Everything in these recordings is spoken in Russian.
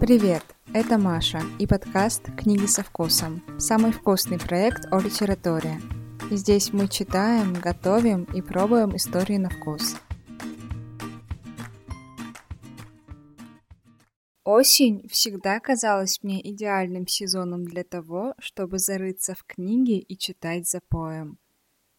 Привет, это Маша и подкаст «Книги со вкусом» – самый вкусный проект о литературе. Здесь мы читаем, готовим и пробуем истории на вкус. Осень всегда казалась мне идеальным сезоном для того, чтобы зарыться в книги и читать запоем.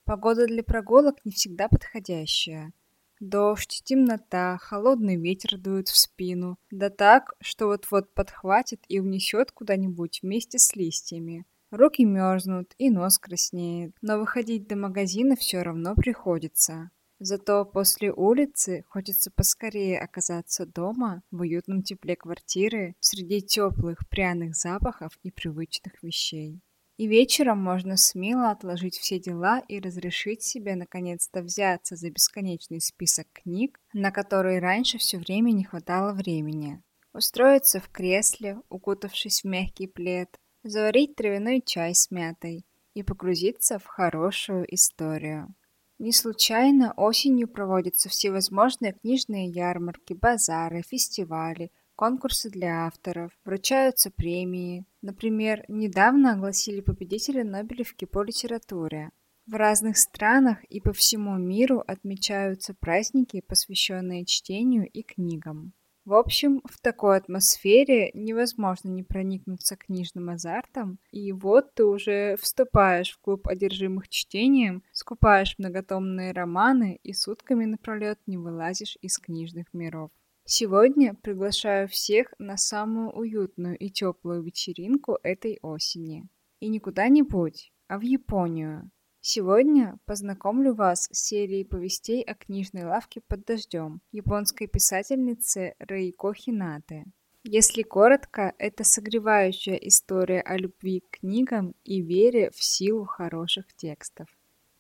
Погода для прогулок не всегда подходящая – Дождь, темнота, холодный ветер дует в спину. Да так, что вот-вот подхватит и унесет куда-нибудь вместе с листьями. Руки мерзнут и нос краснеет, но выходить до магазина все равно приходится. Зато после улицы хочется поскорее оказаться дома, в уютном тепле квартиры, среди теплых пряных запахов и привычных вещей. И вечером можно смело отложить все дела и разрешить себе наконец-то взяться за бесконечный список книг, на которые раньше все время не хватало времени. Устроиться в кресле, укутавшись в мягкий плед, заварить травяной чай с мятой и погрузиться в хорошую историю. Не случайно осенью проводятся всевозможные книжные ярмарки, базары, фестивали, конкурсы для авторов, вручаются премии. Например, недавно огласили победителя Нобелевки по литературе. В разных странах и по всему миру отмечаются праздники, посвященные чтению и книгам. В общем, в такой атмосфере невозможно не проникнуться книжным азартом, и вот ты уже вступаешь в клуб одержимых чтением, скупаешь многотомные романы и сутками напролет не вылазишь из книжных миров. Сегодня приглашаю всех на самую уютную и теплую вечеринку этой осени. И не куда-нибудь, а в Японию. Сегодня познакомлю вас с серией повестей о книжной лавке под дождем японской писательницы Рейко Хинаты. Если коротко, это согревающая история о любви к книгам и вере в силу хороших текстов.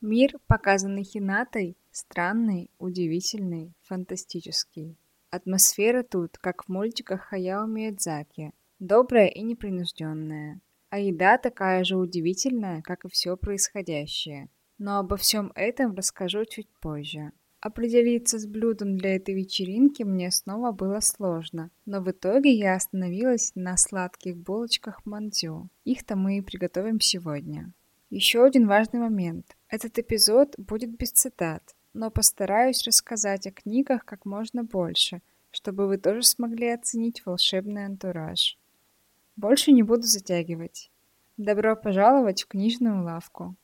Мир, показанный Хинатой, странный, удивительный, фантастический. Атмосфера тут, как в мультиках Хаяо Миядзаки, добрая и непринужденная. А еда такая же удивительная, как и все происходящее. Но обо всем этом расскажу чуть позже. Определиться с блюдом для этой вечеринки мне снова было сложно, но в итоге я остановилась на сладких булочках мандзю. Их-то мы и приготовим сегодня. Еще один важный момент. Этот эпизод будет без цитат, но постараюсь рассказать о книгах как можно больше, чтобы вы тоже смогли оценить волшебный антураж. Больше не буду затягивать. Добро пожаловать в книжную лавку.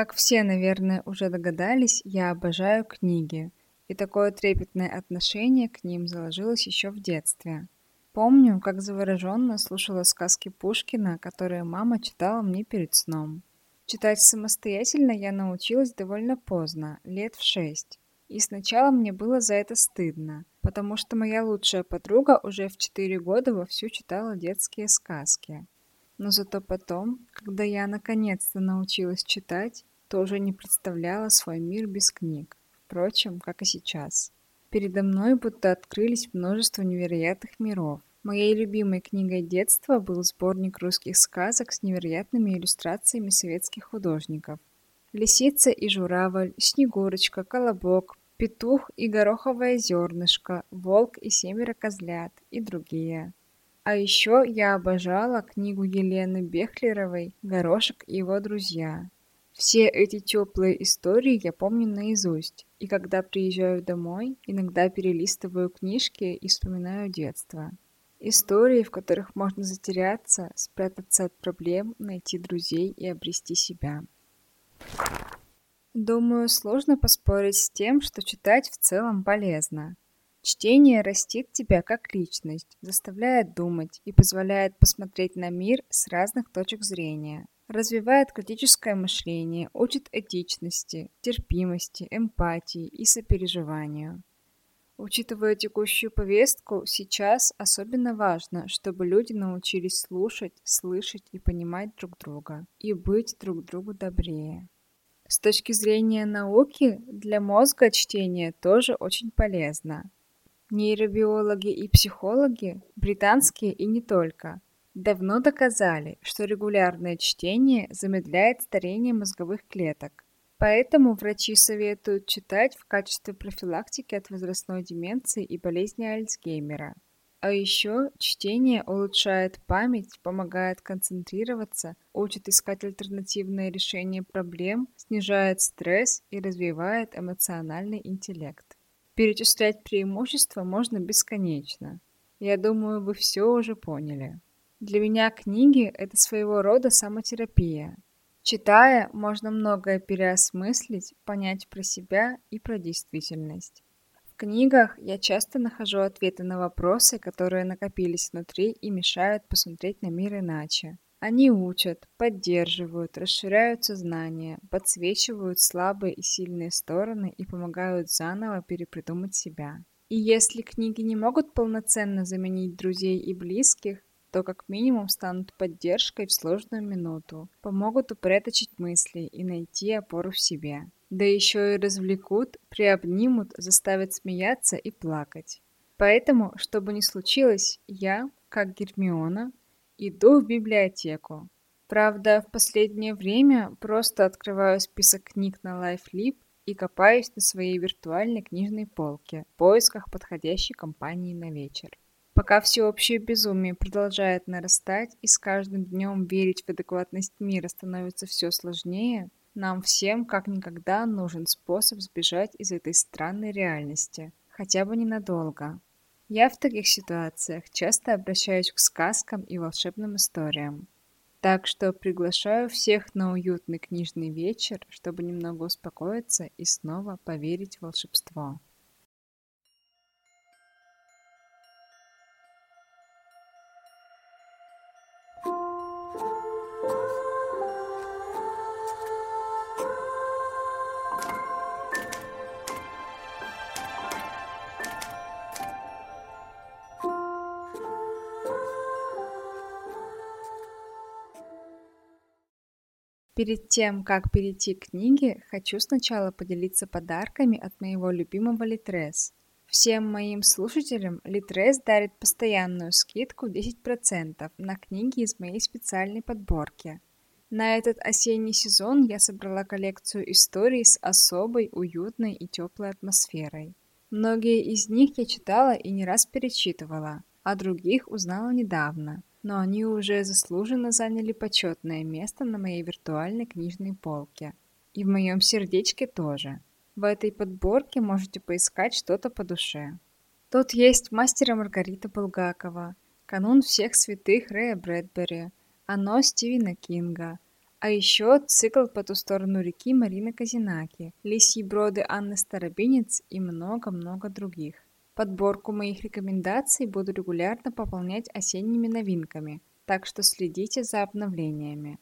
Как все, наверное, уже догадались, я обожаю книги, и такое трепетное отношение к ним заложилось еще в детстве. Помню, как завороженно слушала сказки Пушкина, которые мама читала мне перед сном. Читать самостоятельно я научилась довольно поздно, лет в шесть. И сначала мне было за это стыдно, потому что моя лучшая подруга уже в четыре года вовсю читала детские сказки. Но зато потом, когда я наконец-то научилась читать, тоже не представляла свой мир без книг. Впрочем, как и сейчас. Передо мной будто открылись множество невероятных миров. Моей любимой книгой детства был сборник русских сказок с невероятными иллюстрациями советских художников. «Лисица и журавль», «Снегурочка», «Колобок», «Петух и гороховое зернышко», «Волк и семеро козлят» и другие. А еще я обожала книгу Елены Бехлеровой «Горошек и его друзья». Все эти теплые истории я помню наизусть, и когда приезжаю домой, иногда перелистываю книжки и вспоминаю детство. Истории, в которых можно затеряться, спрятаться от проблем, найти друзей и обрести себя. Думаю, сложно поспорить с тем, что читать в целом полезно. Чтение растит тебя как личность, заставляет думать и позволяет посмотреть на мир с разных точек зрения. Развивает критическое мышление, учит этичности, терпимости, эмпатии и сопереживанию. Учитывая текущую повестку, сейчас особенно важно, чтобы люди научились слушать, слышать и понимать друг друга, и быть друг другу добрее. С точки зрения науки, для мозга чтение тоже очень полезно. Нейробиологи и психологи, британские и не только, давно доказали, что регулярное чтение замедляет старение мозговых клеток. Поэтому врачи советуют читать в качестве профилактики от возрастной деменции и болезни Альцгеймера. А еще чтение улучшает память, помогает концентрироваться, учит искать альтернативные решения проблем, снижает стресс и развивает эмоциональный интеллект. Перечислять преимущества можно бесконечно. Я думаю, вы все уже поняли. Для меня книги – это своего рода самотерапия. Читая, можно многое переосмыслить, понять про себя и про действительность книгах я часто нахожу ответы на вопросы, которые накопились внутри и мешают посмотреть на мир иначе. Они учат, поддерживают, расширяют сознание, подсвечивают слабые и сильные стороны и помогают заново перепридумать себя. И если книги не могут полноценно заменить друзей и близких, то как минимум станут поддержкой в сложную минуту, помогут упорядочить мысли и найти опору в себе да еще и развлекут, приобнимут, заставят смеяться и плакать. Поэтому, что бы ни случилось, я, как Гермиона, иду в библиотеку. Правда, в последнее время просто открываю список книг на LifeLib и копаюсь на своей виртуальной книжной полке в поисках подходящей компании на вечер. Пока всеобщее безумие продолжает нарастать и с каждым днем верить в адекватность мира становится все сложнее, нам всем как никогда нужен способ сбежать из этой странной реальности, хотя бы ненадолго. Я в таких ситуациях часто обращаюсь к сказкам и волшебным историям. Так что приглашаю всех на уютный книжный вечер, чтобы немного успокоиться и снова поверить в волшебство. Перед тем, как перейти к книге, хочу сначала поделиться подарками от моего любимого Литрес. Всем моим слушателям Литрес дарит постоянную скидку 10% на книги из моей специальной подборки. На этот осенний сезон я собрала коллекцию историй с особой, уютной и теплой атмосферой. Многие из них я читала и не раз перечитывала, а других узнала недавно – но они уже заслуженно заняли почетное место на моей виртуальной книжной полке. И в моем сердечке тоже. В этой подборке можете поискать что-то по душе. Тут есть «Мастера Маргарита Булгакова», «Канун всех святых» Рэя Брэдбери, «Оно» Стивена Кинга, а еще цикл «По ту сторону реки» Марины Казинаки, «Лисьи броды» Анны Старобинец и много-много других. Подборку моих рекомендаций буду регулярно пополнять осенними новинками, так что следите за обновлениями.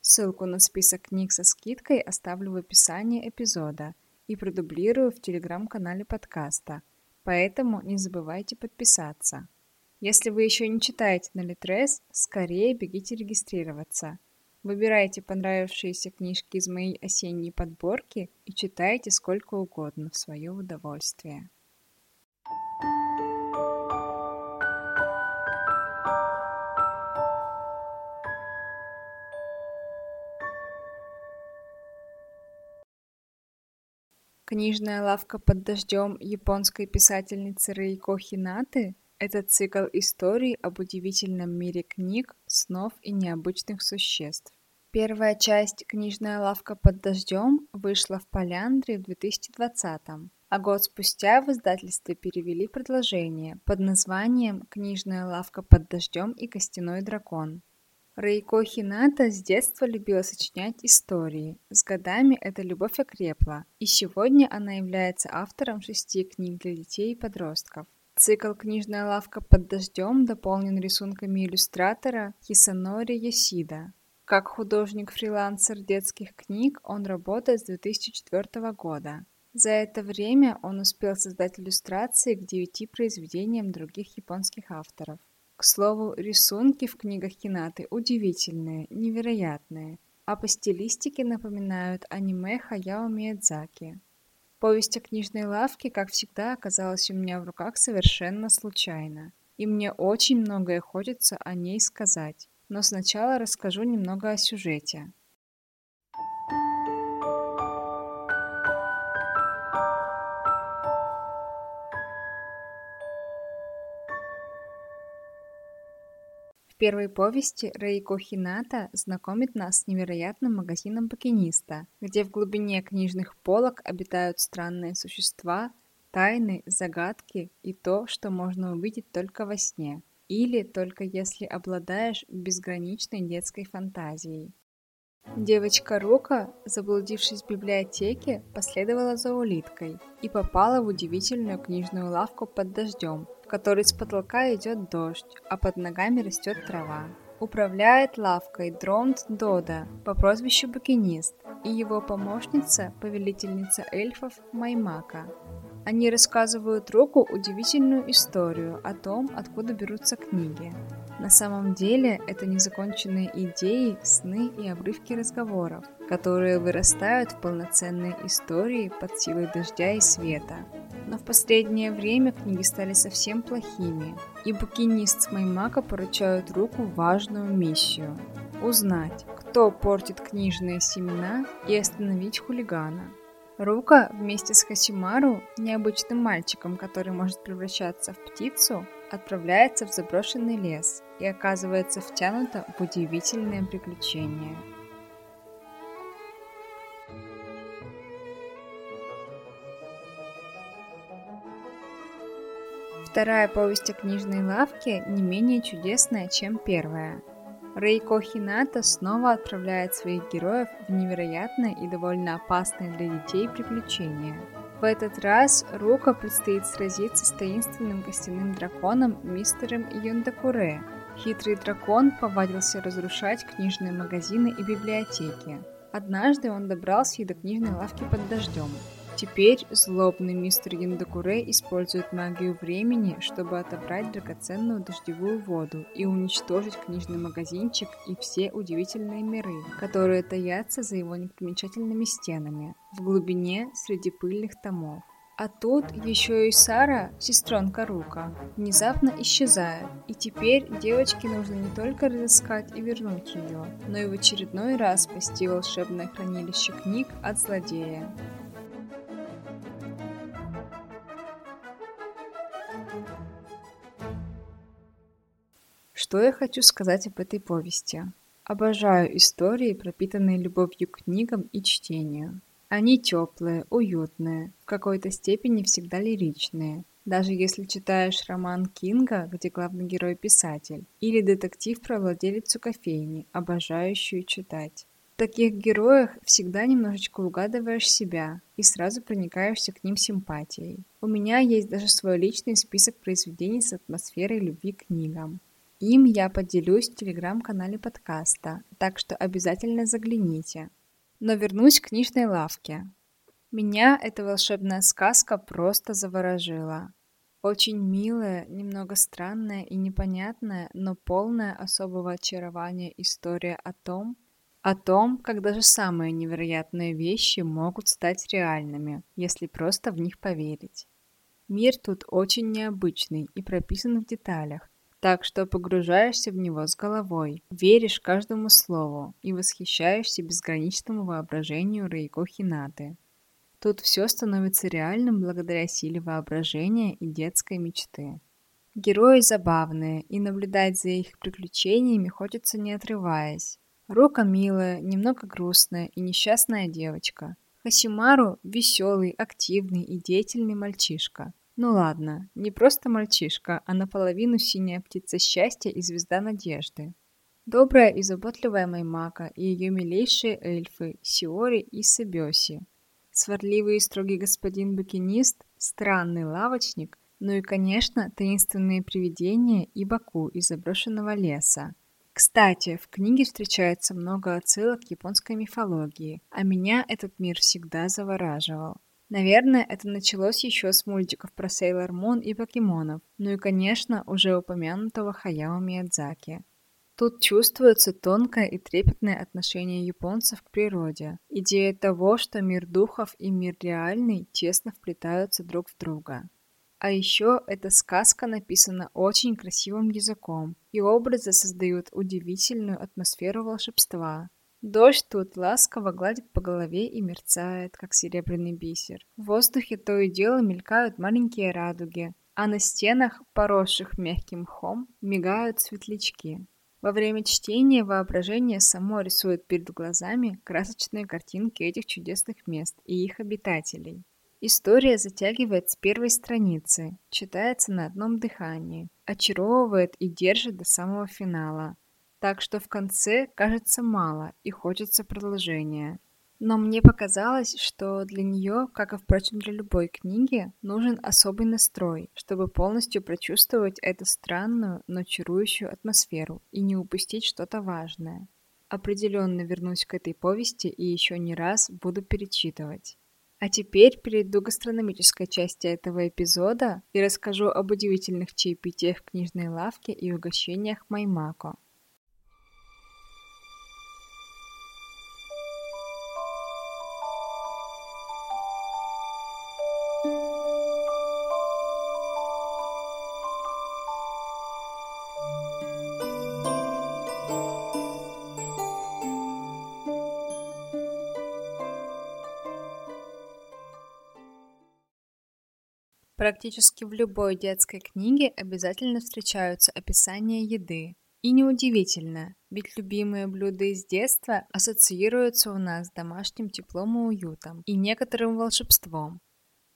Ссылку на список книг со скидкой оставлю в описании эпизода и продублирую в телеграм-канале подкаста, поэтому не забывайте подписаться. Если вы еще не читаете на Литрес, скорее бегите регистрироваться. Выбирайте понравившиеся книжки из моей осенней подборки и читайте сколько угодно в свое удовольствие. Книжная лавка под дождем японской писательницы Рейко Хинаты – это цикл историй об удивительном мире книг, снов и необычных существ. Первая часть «Книжная лавка под дождем» вышла в Поляндре в 2020 а год спустя в издательстве перевели продолжение под названием «Книжная лавка под дождем и костяной дракон». Рейко Хината с детства любила сочинять истории. С годами эта любовь окрепла, и сегодня она является автором шести книг для детей и подростков. Цикл «Книжная лавка под дождем» дополнен рисунками иллюстратора Хисанори Йосида. Как художник-фрилансер детских книг он работает с 2004 года. За это время он успел создать иллюстрации к девяти произведениям других японских авторов. К слову, рисунки в книгах Хинаты удивительные, невероятные. а по стилистике напоминают аниме Хаяо Миядзаки. Повесть о книжной лавке, как всегда, оказалась у меня в руках совершенно случайно, и мне очень многое хочется о ней сказать. Но сначала расскажу немного о сюжете. Первой повести Рейко Хината знакомит нас с невероятным магазином букиниста, где в глубине книжных полок обитают странные существа, тайны, загадки и то, что можно увидеть только во сне, или только если обладаешь безграничной детской фантазией. Девочка Рука, заблудившись в библиотеке, последовала за улиткой и попала в удивительную книжную лавку под дождем, которой с потолка идет дождь, а под ногами растет трава. Управляет лавкой Дронт Дода по прозвищу Букинист и его помощница, повелительница эльфов Маймака. Они рассказывают Руку удивительную историю о том, откуда берутся книги. На самом деле это незаконченные идеи, сны и обрывки разговоров, которые вырастают в полноценные истории под силой дождя и света. Но в последнее время книги стали совсем плохими, и букинист с Маймака поручают Руку важную миссию – узнать, кто портит книжные семена и остановить хулигана – Рука вместе с Хасимару, необычным мальчиком, который может превращаться в птицу, отправляется в заброшенный лес и оказывается втянута в удивительное приключение. Вторая повесть о книжной лавке не менее чудесная, чем первая. Рейко Хината снова отправляет своих героев в невероятное и довольно опасное для детей приключение. В этот раз Рука предстоит сразиться с таинственным костяным драконом мистером Юндакуре. Хитрый дракон повадился разрушать книжные магазины и библиотеки. Однажды он добрался и до книжной лавки под дождем. Теперь злобный мистер Яндакуре использует магию времени, чтобы отобрать драгоценную дождевую воду и уничтожить книжный магазинчик и все удивительные миры, которые таятся за его непримечательными стенами, в глубине среди пыльных томов. А тут еще и Сара, сестренка Рука, внезапно исчезает, и теперь девочке нужно не только разыскать и вернуть ее, но и в очередной раз спасти волшебное хранилище книг от злодея. Что я хочу сказать об этой повести? Обожаю истории, пропитанные любовью к книгам и чтению. Они теплые, уютные, в какой-то степени всегда лиричные. Даже если читаешь роман Кинга, где главный герой писатель, или детектив про владелицу кофейни, обожающую читать. В таких героях всегда немножечко угадываешь себя и сразу проникаешься к ним симпатией. У меня есть даже свой личный список произведений с атмосферой любви к книгам. Им я поделюсь в телеграм-канале подкаста, так что обязательно загляните. Но вернусь к книжной лавке. Меня эта волшебная сказка просто заворожила. Очень милая, немного странная и непонятная, но полная особого очарования история о том, о том, как даже самые невероятные вещи могут стать реальными, если просто в них поверить. Мир тут очень необычный и прописан в деталях, так что погружаешься в него с головой, веришь каждому слову и восхищаешься безграничному воображению Рейко Хинаты. Тут все становится реальным благодаря силе воображения и детской мечты. Герои забавные, и наблюдать за их приключениями хочется не отрываясь. Рука милая, немного грустная и несчастная девочка. Хасимару – веселый, активный и деятельный мальчишка. Ну ладно, не просто мальчишка, а наполовину синяя птица счастья и звезда надежды. Добрая и заботливая Маймака и ее милейшие эльфы Сиори и Себеси. Сварливый и строгий господин букинист, странный лавочник, ну и, конечно, таинственные привидения и Баку из заброшенного леса. Кстати, в книге встречается много отсылок к японской мифологии, а меня этот мир всегда завораживал. Наверное, это началось еще с мультиков про Сейлор Мун и покемонов, ну и, конечно, уже упомянутого Хаяо Миядзаки. Тут чувствуется тонкое и трепетное отношение японцев к природе. Идея того, что мир духов и мир реальный тесно вплетаются друг в друга. А еще эта сказка написана очень красивым языком, и образы создают удивительную атмосферу волшебства. Дождь тут ласково гладит по голове и мерцает, как серебряный бисер. В воздухе то и дело мелькают маленькие радуги, а на стенах, поросших мягким мхом, мигают светлячки. Во время чтения воображение само рисует перед глазами красочные картинки этих чудесных мест и их обитателей. История затягивает с первой страницы, читается на одном дыхании, очаровывает и держит до самого финала. Так что в конце кажется мало и хочется продолжения. Но мне показалось, что для нее, как и, впрочем, для любой книги, нужен особый настрой, чтобы полностью прочувствовать эту странную, но чарующую атмосферу и не упустить что-то важное. Определенно вернусь к этой повести и еще не раз буду перечитывать. А теперь перейду к гастрономической части этого эпизода и расскажу об удивительных чаепитиях книжной лавке и угощениях Маймако. Практически в любой детской книге обязательно встречаются описания еды. И неудивительно, ведь любимые блюда из детства ассоциируются у нас с домашним теплом и уютом, и некоторым волшебством.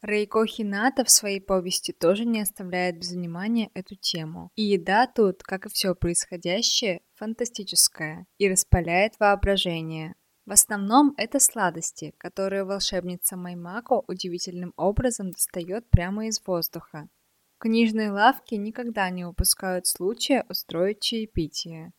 Рейко Хината в своей повести тоже не оставляет без внимания эту тему. И еда тут, как и все происходящее, фантастическая и распаляет воображение. В основном это сладости, которые волшебница Маймако удивительным образом достает прямо из воздуха. Книжные лавки никогда не упускают случая устроить чаепитие.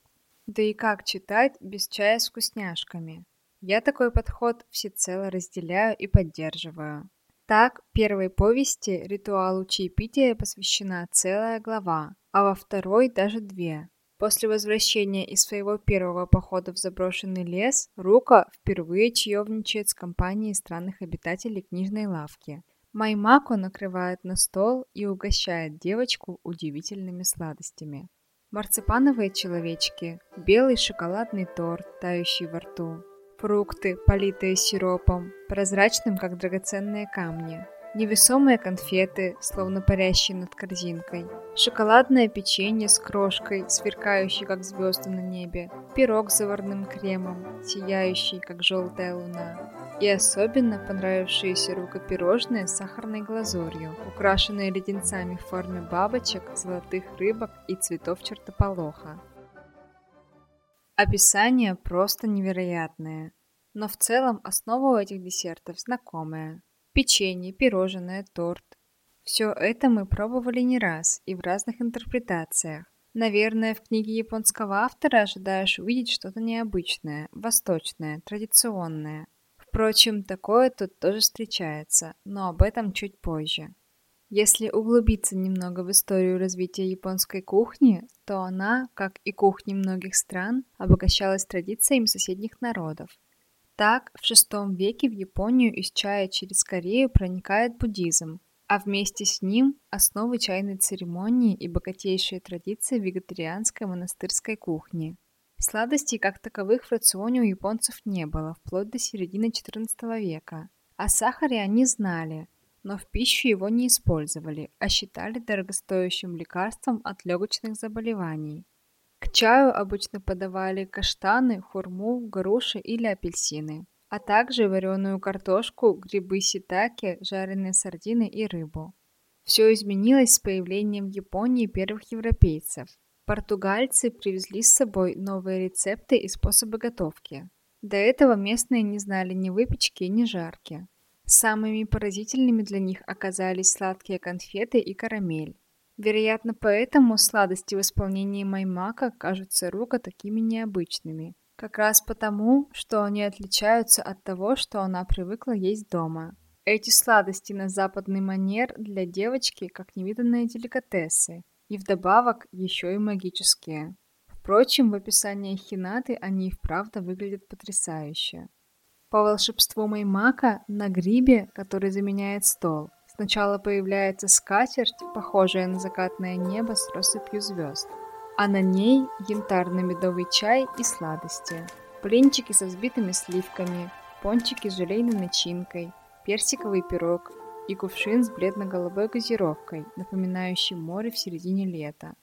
Да и как читать без чая с вкусняшками? Я такой подход всецело разделяю и поддерживаю. Так, первой повести ритуалу чаепития посвящена целая глава, а во второй даже две. После возвращения из своего первого похода в заброшенный лес, Рука впервые чаевничает с компанией странных обитателей книжной лавки. Маймако накрывает на стол и угощает девочку удивительными сладостями. Марципановые человечки, белый шоколадный торт, тающий во рту, фрукты, политые сиропом, прозрачным, как драгоценные камни, невесомые конфеты, словно парящие над корзинкой, шоколадное печенье с крошкой, сверкающей, как звезды на небе, пирог с заварным кремом, сияющий, как желтая луна, и особенно понравившиеся рукопирожные с сахарной глазурью, украшенные леденцами в форме бабочек, золотых рыбок и цветов чертополоха. Описание просто невероятное, но в целом основа у этих десертов знакомая – печенье, пирожное, торт. Все это мы пробовали не раз и в разных интерпретациях. Наверное, в книге японского автора ожидаешь увидеть что-то необычное, восточное, традиционное. Впрочем, такое тут тоже встречается, но об этом чуть позже. Если углубиться немного в историю развития японской кухни, то она, как и кухни многих стран, обогащалась традициями соседних народов. Так, в VI веке в Японию из чая через Корею проникает буддизм, а вместе с ним основы чайной церемонии и богатейшие традиции вегетарианской монастырской кухни. Сладостей как таковых в рационе у японцев не было, вплоть до середины XIV века. О сахаре они знали, но в пищу его не использовали, а считали дорогостоящим лекарством от легочных заболеваний. Чаю обычно подавали каштаны, хурму, груши или апельсины, а также вареную картошку, грибы ситаке, жареные сардины и рыбу. Все изменилось с появлением в Японии первых европейцев. Португальцы привезли с собой новые рецепты и способы готовки. До этого местные не знали ни выпечки, ни жарки. Самыми поразительными для них оказались сладкие конфеты и карамель. Вероятно, поэтому сладости в исполнении Маймака кажутся Рука такими необычными. Как раз потому, что они отличаются от того, что она привыкла есть дома. Эти сладости на западный манер для девочки как невиданные деликатесы, и вдобавок еще и магические. Впрочем, в описании хинаты они и вправду выглядят потрясающе. По волшебству Маймака на грибе, который заменяет стол, сначала появляется скатерть, похожая на закатное небо с россыпью звезд, а на ней янтарно-медовый чай и сладости, блинчики со взбитыми сливками, пончики с желейной начинкой, персиковый пирог и кувшин с бледно-голубой газировкой, напоминающий море в середине лета.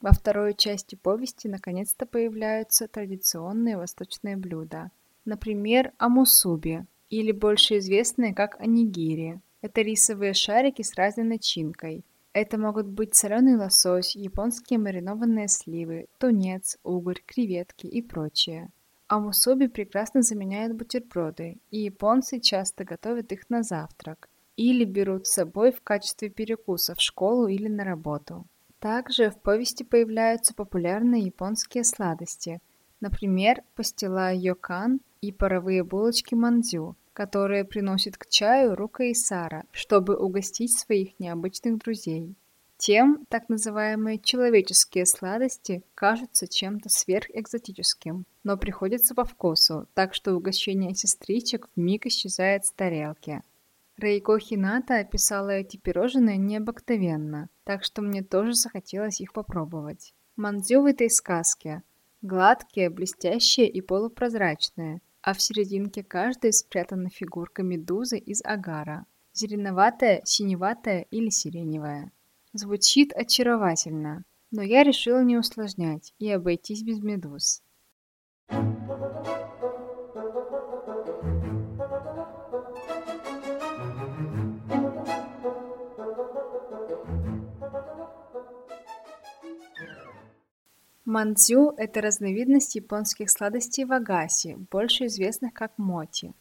Во второй части повести наконец-то появляются традиционные восточные блюда. Например, амусуби, или больше известные как анигири. Это рисовые шарики с разной начинкой. Это могут быть соленый лосось, японские маринованные сливы, тунец, угорь, креветки и прочее. Амусуби прекрасно заменяют бутерброды, и японцы часто готовят их на завтрак или берут с собой в качестве перекуса в школу или на работу. Также в повести появляются популярные японские сладости, например, пастила йокан и паровые булочки мандзю, которые приносит к чаю Рука и Сара, чтобы угостить своих необычных друзей. Тем так называемые человеческие сладости кажутся чем-то сверхэкзотическим, но приходятся по вкусу, так что угощение сестричек вмиг исчезает с тарелки. Рейко Хината описала эти пирожные необыкновенно, так что мне тоже захотелось их попробовать. Мандзю в этой сказке гладкие, блестящие и полупрозрачные, а в серединке каждой спрятана фигурка медузы из агара, зеленоватая, синеватая или сиреневая. Звучит очаровательно, но я решила не усложнять и обойтись без медуз. Мандзю – это разновидность японских сладостей вагаси, больше известных как моти.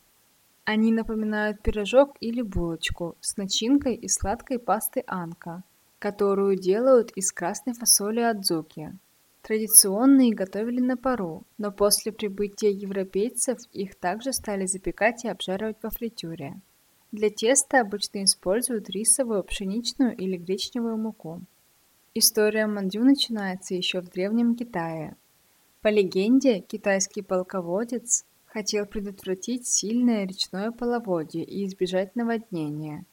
Они напоминают пирожок или булочку с начинкой из сладкой пасты анка, которую делают из красной фасоли адзуки. Традиционные готовили на пару, но после прибытия европейцев их также стали запекать и обжаривать во фритюре. Для теста обычно используют рисовую, пшеничную или гречневую муку. История мандю начинается еще в Древнем Китае. По легенде, китайский полководец хотел предотвратить сильное речное половодье и избежать наводнения.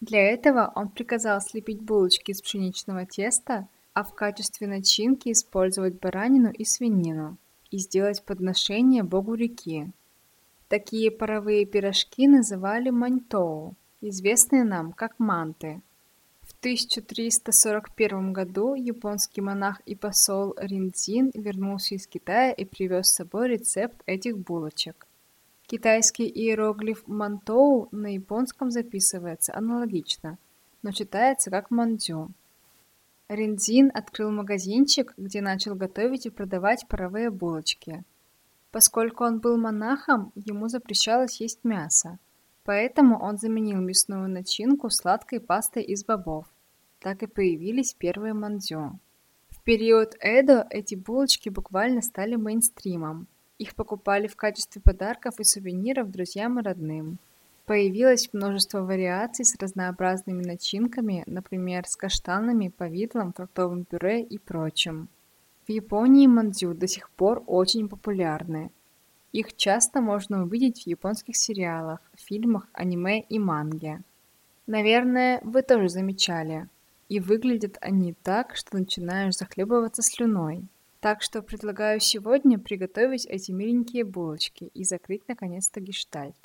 Для этого он приказал слепить булочки из пшеничного теста, а в качестве начинки использовать баранину и свинину и сделать подношение богу реки. Такие паровые пирожки называли маньтоу, известные нам как манты. В 1341 году японский монах и посол Риндзин вернулся из Китая и привез с собой рецепт этих булочек. Китайский иероглиф «мантоу» на японском записывается аналогично, но читается как «мандзю». Риндзин открыл магазинчик, где начал готовить и продавать паровые булочки. Поскольку он был монахом, ему запрещалось есть мясо, Поэтому он заменил мясную начинку сладкой пастой из бобов. Так и появились первые мандзю. В период Эдо эти булочки буквально стали мейнстримом. Их покупали в качестве подарков и сувениров друзьям и родным. Появилось множество вариаций с разнообразными начинками, например, с каштанами, повидлом, фруктовым пюре и прочим. В Японии мандзю до сих пор очень популярны. Их часто можно увидеть в японских сериалах, фильмах, аниме и манге. Наверное, вы тоже замечали. И выглядят они так, что начинаешь захлебываться слюной. Так что предлагаю сегодня приготовить эти миленькие булочки и закрыть наконец-то гештальт.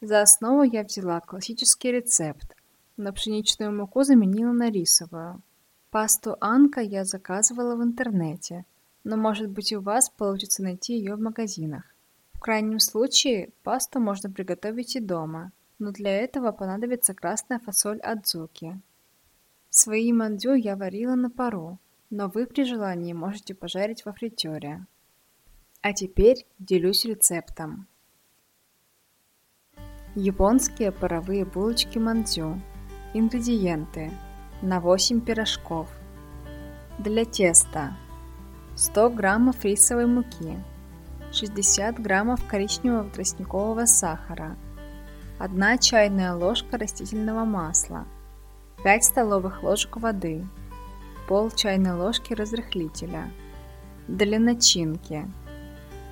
За основу я взяла классический рецепт, но пшеничную муку заменила на рисовую. Пасту Анка я заказывала в интернете, но может быть у вас получится найти ее в магазинах. Крайнем случае, пасту можно приготовить и дома, но для этого понадобится красная фасоль адзуки. Свои мандю я варила на пару, но вы при желании можете пожарить во фритере. А теперь делюсь рецептом. Японские паровые булочки мандзю. Ингредиенты. На 8 пирожков. Для теста. 100 граммов рисовой муки, 60 граммов коричневого тростникового сахара, 1 чайная ложка растительного масла, 5 столовых ложек воды, пол чайной ложки разрыхлителя, Для начинки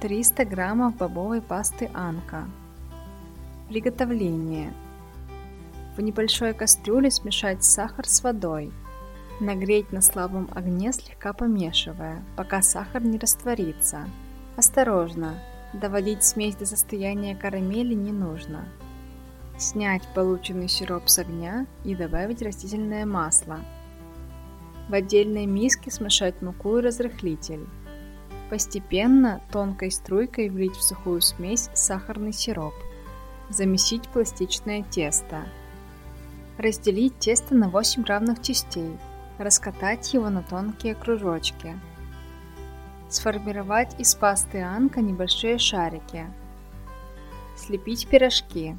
300 граммов бобовой пасты Анка. Приготовление. В небольшой кастрюле смешать сахар с водой. Нагреть на слабом огне, слегка помешивая, пока сахар не растворится. Осторожно, доводить смесь до состояния карамели не нужно. Снять полученный сироп с огня и добавить растительное масло. В отдельной миске смешать муку и разрыхлитель. Постепенно тонкой струйкой влить в сухую смесь сахарный сироп. Замесить пластичное тесто. Разделить тесто на 8 равных частей. Раскатать его на тонкие кружочки. Сформировать из пасты анка небольшие шарики. Слепить пирожки.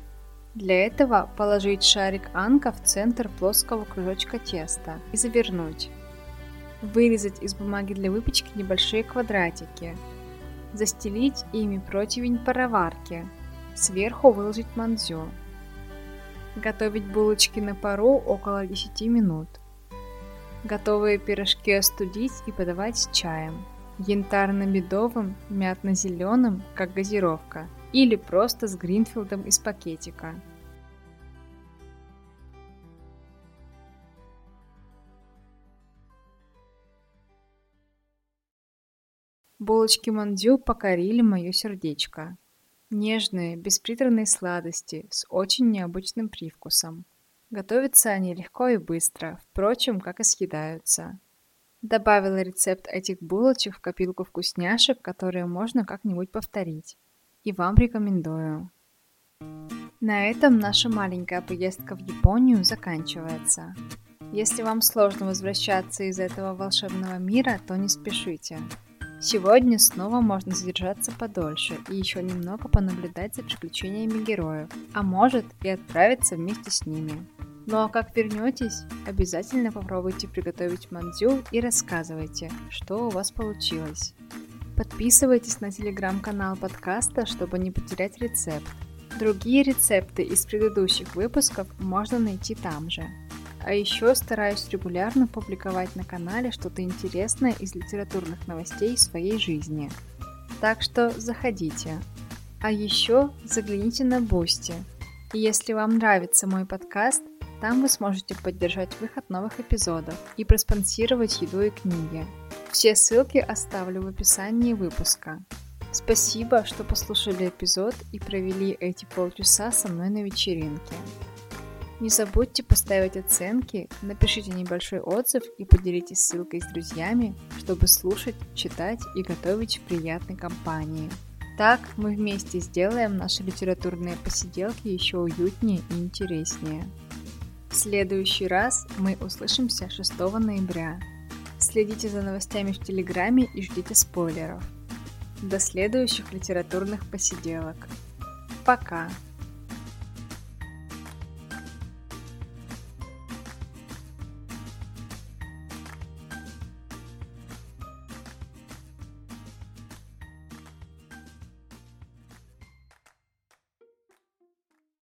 Для этого положить шарик анка в центр плоского кружочка теста и завернуть. Вырезать из бумаги для выпечки небольшие квадратики. Застелить ими противень пароварки. Сверху выложить мандзю. Готовить булочки на пару около 10 минут. Готовые пирожки остудить и подавать с чаем. Янтарно-медовым, мятно-зеленым, как газировка, или просто с гринфилдом из пакетика. Булочки мандю покорили мое сердечко. Нежные, без приторной сладости, с очень необычным привкусом. Готовятся они легко и быстро, впрочем, как и съедаются. Добавила рецепт этих булочек в копилку вкусняшек, которые можно как-нибудь повторить и вам рекомендую. На этом наша маленькая поездка в Японию заканчивается. Если вам сложно возвращаться из этого волшебного мира, то не спешите. Сегодня снова можно задержаться подольше и еще немного понаблюдать за приключениями героев, а может и отправиться вместе с ними. Ну а как вернетесь, обязательно попробуйте приготовить мандзю и рассказывайте, что у вас получилось. Подписывайтесь на телеграм-канал подкаста, чтобы не потерять рецепт. Другие рецепты из предыдущих выпусков можно найти там же. А еще стараюсь регулярно публиковать на канале что-то интересное из литературных новостей своей жизни. Так что заходите. А еще загляните на Boosty. И если вам нравится мой подкаст, там вы сможете поддержать выход новых эпизодов и проспонсировать еду и книги. Все ссылки оставлю в описании выпуска. Спасибо, что послушали эпизод и провели эти полчаса со мной на вечеринке. Не забудьте поставить оценки, напишите небольшой отзыв и поделитесь ссылкой с друзьями, чтобы слушать, читать и готовить в приятной компании. Так мы вместе сделаем наши литературные посиделки еще уютнее и интереснее. Следующий раз мы услышимся 6 ноября. Следите за новостями в Телеграме и ждите спойлеров. До следующих литературных посиделок. Пока!